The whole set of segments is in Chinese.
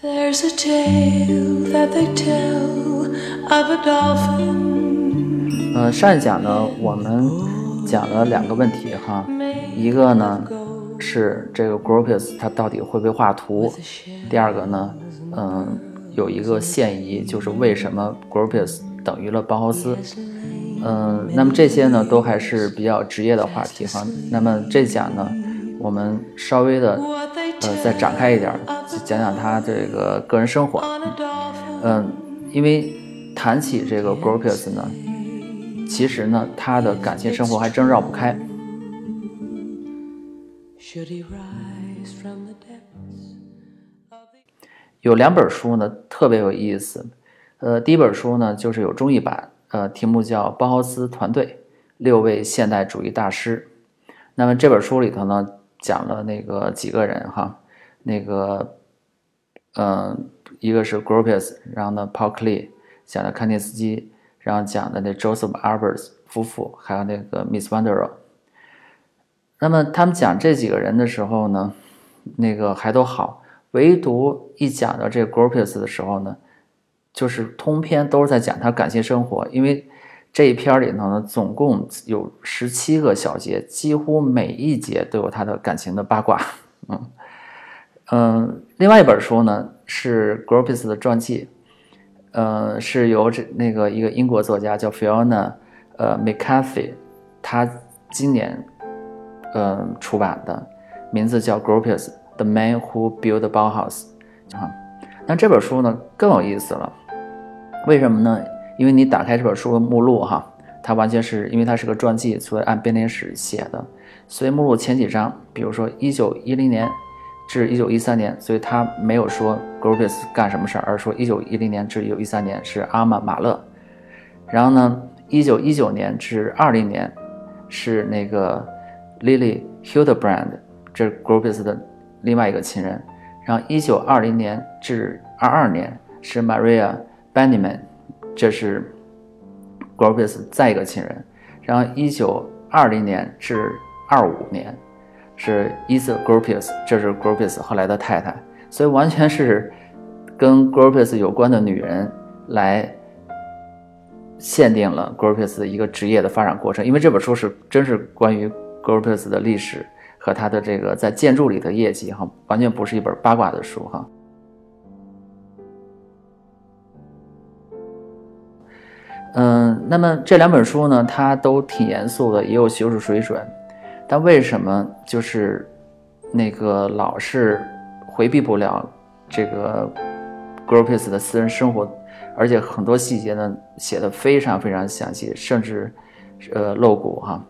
There's a tale that they tell of a dolphin. 呃，上一讲呢，我们讲了两个问题哈，一个呢是这个 Gropius 他到底会不会画图，第二个呢，嗯，有一个现疑，就是为什么 Gropius 等于了包豪斯，嗯，那么这些呢都还是比较职业的话题哈。那么这讲呢，我们稍微的呃再展开一点，讲讲他这个个人生活，嗯，因为谈起这个 Gropius 呢。其实呢，他的感情生活还真绕不开。有两本书呢，特别有意思。呃，第一本书呢，就是有中译版，呃，题目叫《包豪斯团队：六位现代主义大师》。那么这本书里头呢，讲了那个几个人哈，那个，嗯，一个是 Gropius，然后呢，Paul Klee，讲的康定斯基。然后讲的那 Joseph Albers 夫妇，还有那个 Miss w o n d e r 那么他们讲这几个人的时候呢，那个还都好，唯独一讲到这个 Gropius 的时候呢，就是通篇都是在讲他感情生活，因为这一篇里头呢，总共有十七个小节，几乎每一节都有他的感情的八卦。嗯嗯，另外一本书呢是 Gropius 的传记。呃，是由这那个一个英国作家叫 Fiona，呃，McCarthy，他今年，呃，出版的，名字叫 Gropius: The Man Who Built the Bauhaus。啊，那这本书呢更有意思了，为什么呢？因为你打开这本书的目录哈，它完全是因为它是个传记，所以按编年史写的，所以目录前几章，比如说一九一零年。至一九一三年，所以他没有说 Gropius 干什么事儿，而说一九一零年至一九一三年是阿玛马勒。然后呢，一九一九年至二零年是那个 Lily Hildebrand，这 Gropius 的另外一个亲人。然后一九二零年至二二年是 Maria Benjamin，这是 Gropius 再一个亲人。然后一九二零年至二五年。是 Isa Gropius，这是 Gropius 后来的太太，所以完全是跟 Gropius 有关的女人来限定了 Gropius 的一个职业的发展过程。因为这本书是真是关于 Gropius 的历史和他的这个在建筑里的业绩哈，完全不是一本八卦的书哈。嗯，那么这两本书呢，它都挺严肃的，也有学术水准。但为什么就是那个老是回避不了这个 g r o p i s 的私人生活，而且很多细节呢写的非常非常详细，甚至呃露骨哈。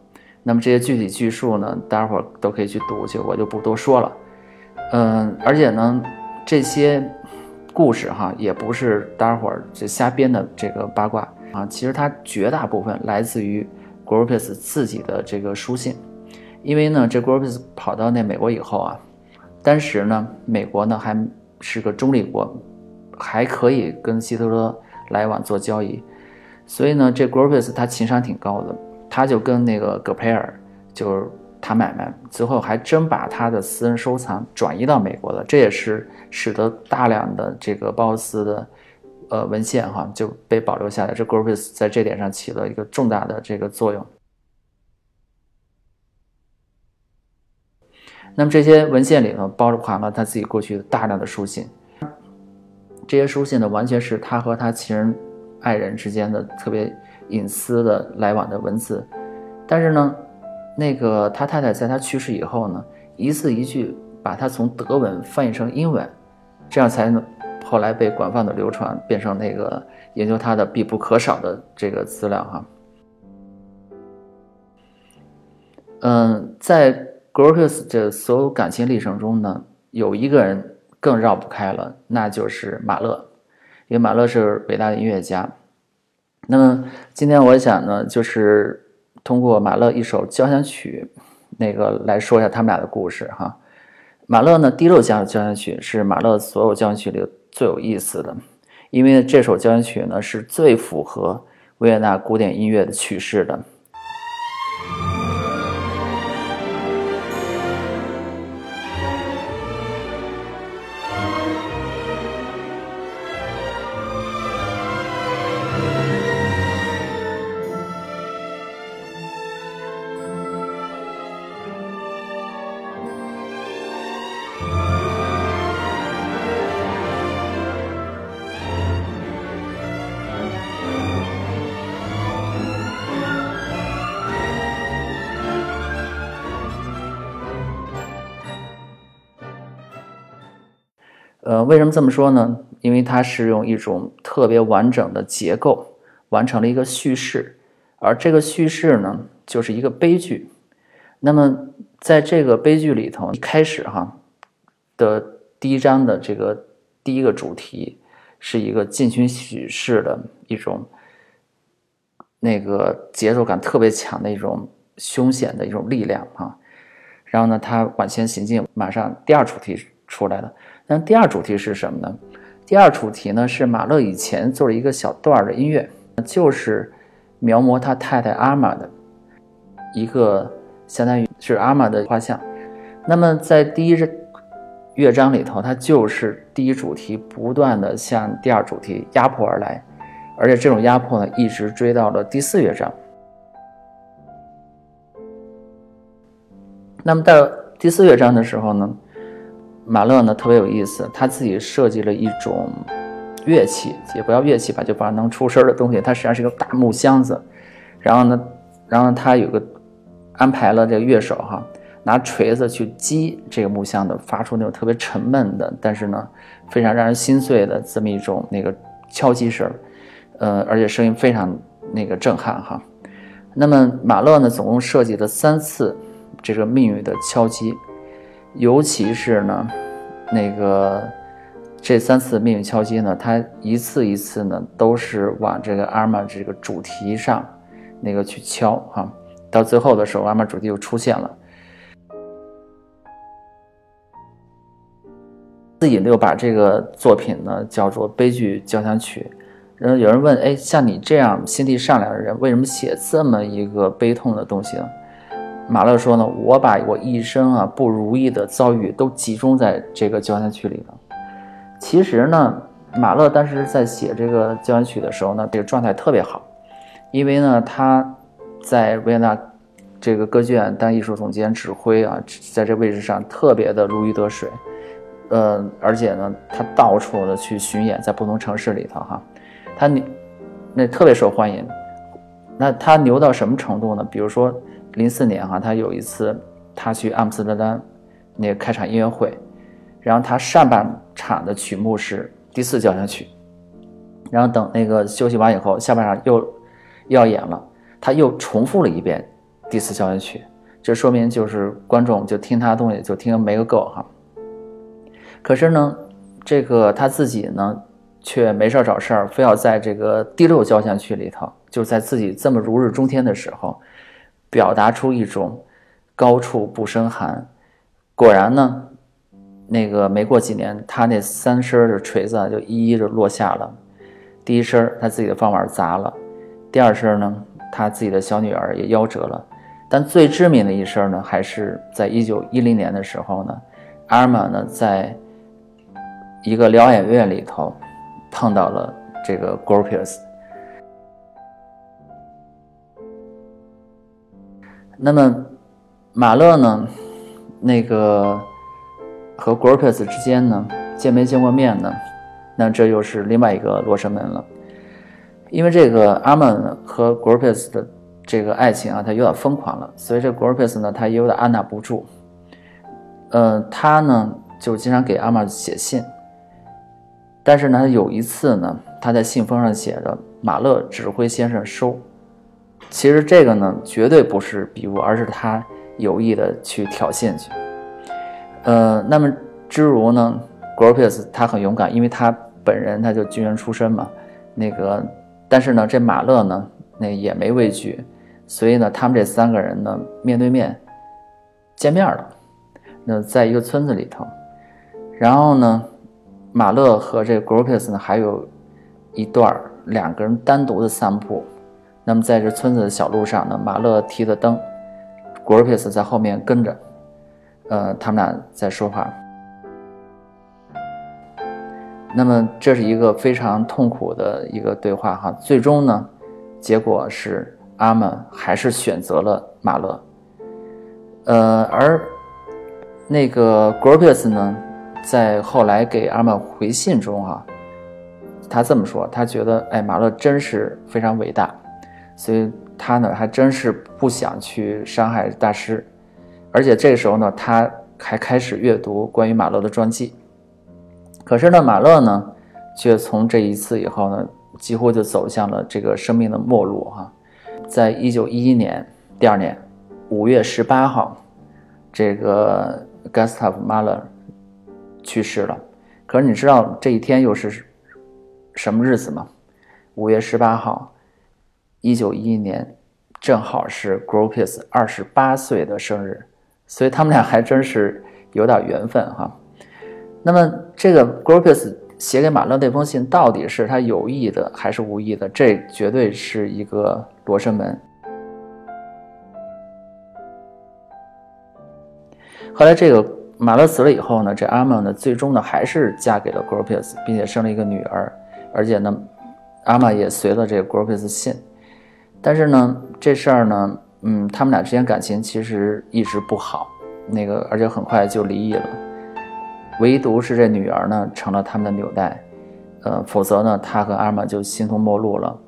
那么这些具体叙述呢，待会儿都可以去读去，我就不多说了。嗯，而且呢，这些故事哈也不是待会儿就瞎编的这个八卦啊，其实它绝大部分来自于 g r o p i s 自己的这个书信。因为呢，这 g r o p i s 跑到那美国以后啊，当时呢，美国呢还是个中立国，还可以跟希特勒来往做交易，所以呢，这 g r o p i s 他情商挺高的，他就跟那个戈培尔就是谈买卖，最后还真把他的私人收藏转移到美国了，这也是使得大量的这个包斯的呃文献哈就被保留下来，这 Gropius 在这点上起了一个重大的这个作用。那么这些文献里呢，包含了他自己过去大量的书信。这些书信呢，完全是他和他情人、爱人之间的特别隐私的来往的文字。但是呢，那个他太太在他去世以后呢，一字一句把他从德文翻译成英文，这样才能后来被广泛的流传，变成那个研究他的必不可少的这个资料哈。嗯，在。Gropius 这所有感情历程中呢，有一个人更绕不开了，那就是马勒，因为马勒是伟大的音乐家。那么今天我想呢，就是通过马勒一首交响曲，那个来说一下他们俩的故事哈。马勒呢，第六交交响曲是马勒所有交响曲里最有意思的，因为这首交响曲呢是最符合维也纳古典音乐的曲式的。呃，为什么这么说呢？因为它是用一种特别完整的结构完成了一个叙事，而这个叙事呢，就是一个悲剧。那么在这个悲剧里头，一开始哈的第一章的这个第一个主题是一个进行叙事的一种那个节奏感特别强的一种凶险的一种力量啊。然后呢，它往前行进，马上第二主题出来了。那第二主题是什么呢？第二主题呢是马勒以前做了一个小段的音乐，就是描摹他太太阿玛的一个相当于是阿玛的画像。那么在第一乐章里头，它就是第一主题不断的向第二主题压迫而来，而且这种压迫呢一直追到了第四乐章。那么到第四乐章的时候呢？马勒呢特别有意思，他自己设计了一种乐器，也不要乐器吧，就把能出声的东西。它实际上是一个大木箱子，然后呢，然后他有个安排了这个乐手哈，拿锤子去击这个木箱子，发出那种特别沉闷的，但是呢非常让人心碎的这么一种那个敲击声，呃，而且声音非常那个震撼哈。那么马勒呢总共设计了三次这个命运的敲击。尤其是呢，那个这三次命运敲击呢，它一次一次呢都是往这个阿玛这个主题上那个去敲哈，到最后的时候，阿玛主题又出现了。自己又把这个作品呢叫做悲剧交响曲。然后有人问，哎，像你这样心地善良的人，为什么写这么一个悲痛的东西呢？马勒说呢，我把我一生啊不如意的遭遇都集中在这个交响曲里头。其实呢，马勒当时在写这个交响曲的时候呢，这个状态特别好，因为呢他在维也纳这个歌剧院当艺术总监指挥啊，在这位置上特别的如鱼得水。呃，而且呢，他到处的去巡演，在不同城市里头哈，他那特别受欢迎。那他牛到什么程度呢？比如说。零四年哈，他有一次他去阿姆斯特丹那开场音乐会，然后他上半场的曲目是第四交响曲，然后等那个休息完以后，下半场又要演了，他又重复了一遍第四交响曲，这说明就是观众就听他的东西就听没个够哈。可是呢，这个他自己呢却没事儿找事儿，非要在这个第六交响曲里头，就在自己这么如日中天的时候。表达出一种高处不胜寒。果然呢，那个没过几年，他那三声的锤子啊就一一的落下了。第一声，他自己的方碗砸了；第二声呢，他自己的小女儿也夭折了。但最知名的一声呢，还是在一九一零年的时候呢，阿尔玛呢，在一个疗养院里头碰到了这个 Gropius。那么，马勒呢？那个和 g r o p i u s 之间呢，见没见过面呢？那这又是另外一个罗生门了。因为这个阿曼和 g r o p i u s 的这个爱情啊，他有点疯狂了，所以这 g r o p i u s 呢，他也有点按捺不住。呃，他呢就经常给阿曼写信，但是呢，有一次呢，他在信封上写着“马勒指挥先生收”。其实这个呢，绝对不是笔误，而是他有意的去挑衅去。呃，那么之如呢，Gropius 他很勇敢，因为他本人他就军人出身嘛。那个，但是呢，这马勒呢，那也没畏惧，所以呢，他们这三个人呢，面对面见面了。那在一个村子里头，然后呢，马勒和这 Gropius 呢，还有一段两个人单独的散步。那么在这村子的小路上呢，马勒提着灯 g r o p i s 在后面跟着，呃，他们俩在说话。那么这是一个非常痛苦的一个对话哈。最终呢，结果是阿曼还是选择了马勒，呃，而那个 g r o p i s 呢，在后来给阿曼回信中哈，他这么说，他觉得哎，马勒真是非常伟大。所以他呢，还真是不想去伤害大师，而且这个时候呢，他还开始阅读关于马勒的传记。可是呢，马勒呢，却从这一次以后呢，几乎就走向了这个生命的末路哈。在一九一一年第二年五月十八号，这个 Gustav Mahler 去世了。可是你知道这一天又是什么日子吗？五月十八号。一九一一年，正好是 Gropius 二十八岁的生日，所以他们俩还真是有点缘分哈。那么，这个 Gropius 写给马勒那封信，到底是他有意的还是无意的？这绝对是一个罗生门。后来，这个马勒死了以后呢，这阿玛呢，最终呢，还是嫁给了 Gropius，并且生了一个女儿，而且呢，阿玛也随了这个 Gropius 信。但是呢，这事儿呢，嗯，他们俩之间感情其实一直不好，那个而且很快就离异了。唯独是这女儿呢，成了他们的纽带，呃，否则呢，他和阿玛就形同陌路了。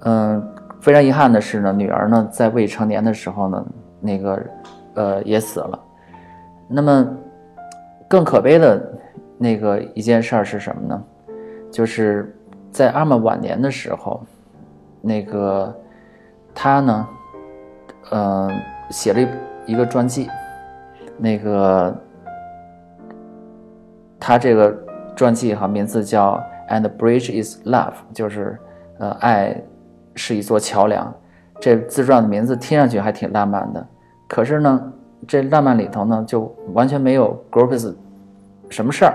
嗯，非常遗憾的是呢，女儿呢在未成年的时候呢，那个，呃，也死了。那么，更可悲的那个一件事儿是什么呢？就是在阿玛晚年的时候，那个。他呢，呃，写了一一个传记，那个他这个传记哈，名字叫《And Bridge Is Love》，就是呃，爱是一座桥梁。这自传的名字听上去还挺浪漫的，可是呢，这浪漫里头呢，就完全没有 Gropius 什么事儿。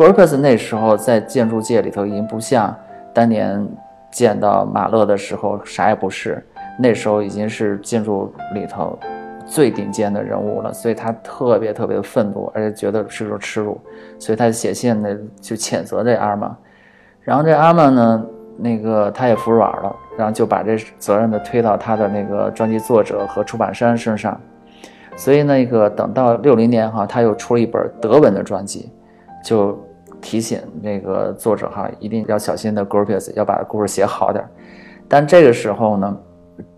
Gropius 那时候在建筑界里头已经不像当年见到马勒的时候啥也不是，那时候已经是建筑里头最顶尖的人物了，所以他特别特别的愤怒，而且觉得是种耻辱，所以他写信呢就谴责这阿玛，然后这阿玛呢，那个他也服软了，然后就把这责任呢推到他的那个专辑作者和出版商身上，所以那个等到六零年哈，他又出了一本德文的专辑，就。提醒那个作者哈，一定要小心的 Gropius，要把故事写好点。但这个时候呢，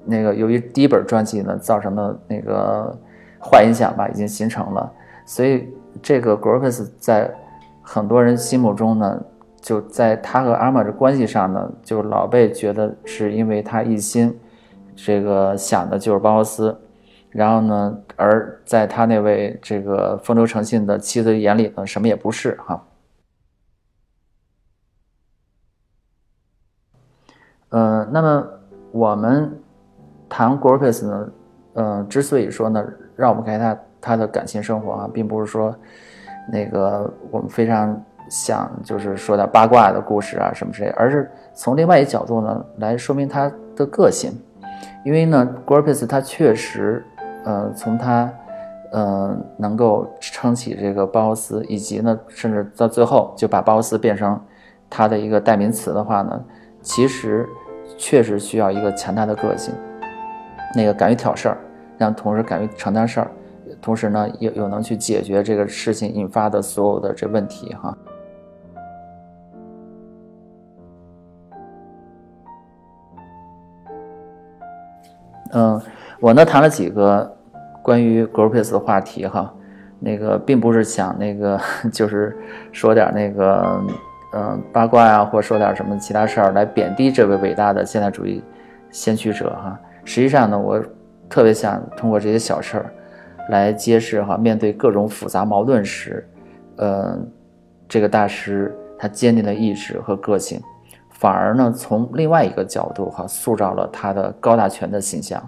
那个由于第一本传记呢造成的那个坏影响吧，已经形成了，所以这个 Gropius 在很多人心目中呢，就在他和阿玛的关系上呢，就老被觉得是因为他一心这个想的就是包豪斯，然后呢，而在他那位这个风流成性的妻子眼里呢，什么也不是哈。呃，那么我们谈 Gropis 呢，呃，之所以说呢，绕不开他他的感情生活啊，并不是说那个我们非常想就是说点八卦的故事啊什么之类，而是从另外一角度呢来说明他的个性。因为呢，Gropis 他确实，呃，从他呃能够撑起这个包豪斯，以及呢，甚至到最后就把包豪斯变成他的一个代名词的话呢，其实。确实需要一个强大的个性，那个敢于挑事儿，让同事敢于承担事儿，同时呢又又能去解决这个事情引发的所有的这问题哈。嗯，我呢谈了几个关于 Gropius 的话题哈，那个并不是想那个 就是说点那个。嗯，八卦呀，或说点什么其他事儿来贬低这位伟大的现代主义先驱者哈。实际上呢，我特别想通过这些小事儿来揭示哈，面对各种复杂矛盾时，嗯，这个大师他坚定的意志和个性，反而呢从另外一个角度哈塑造了他的高大全的形象。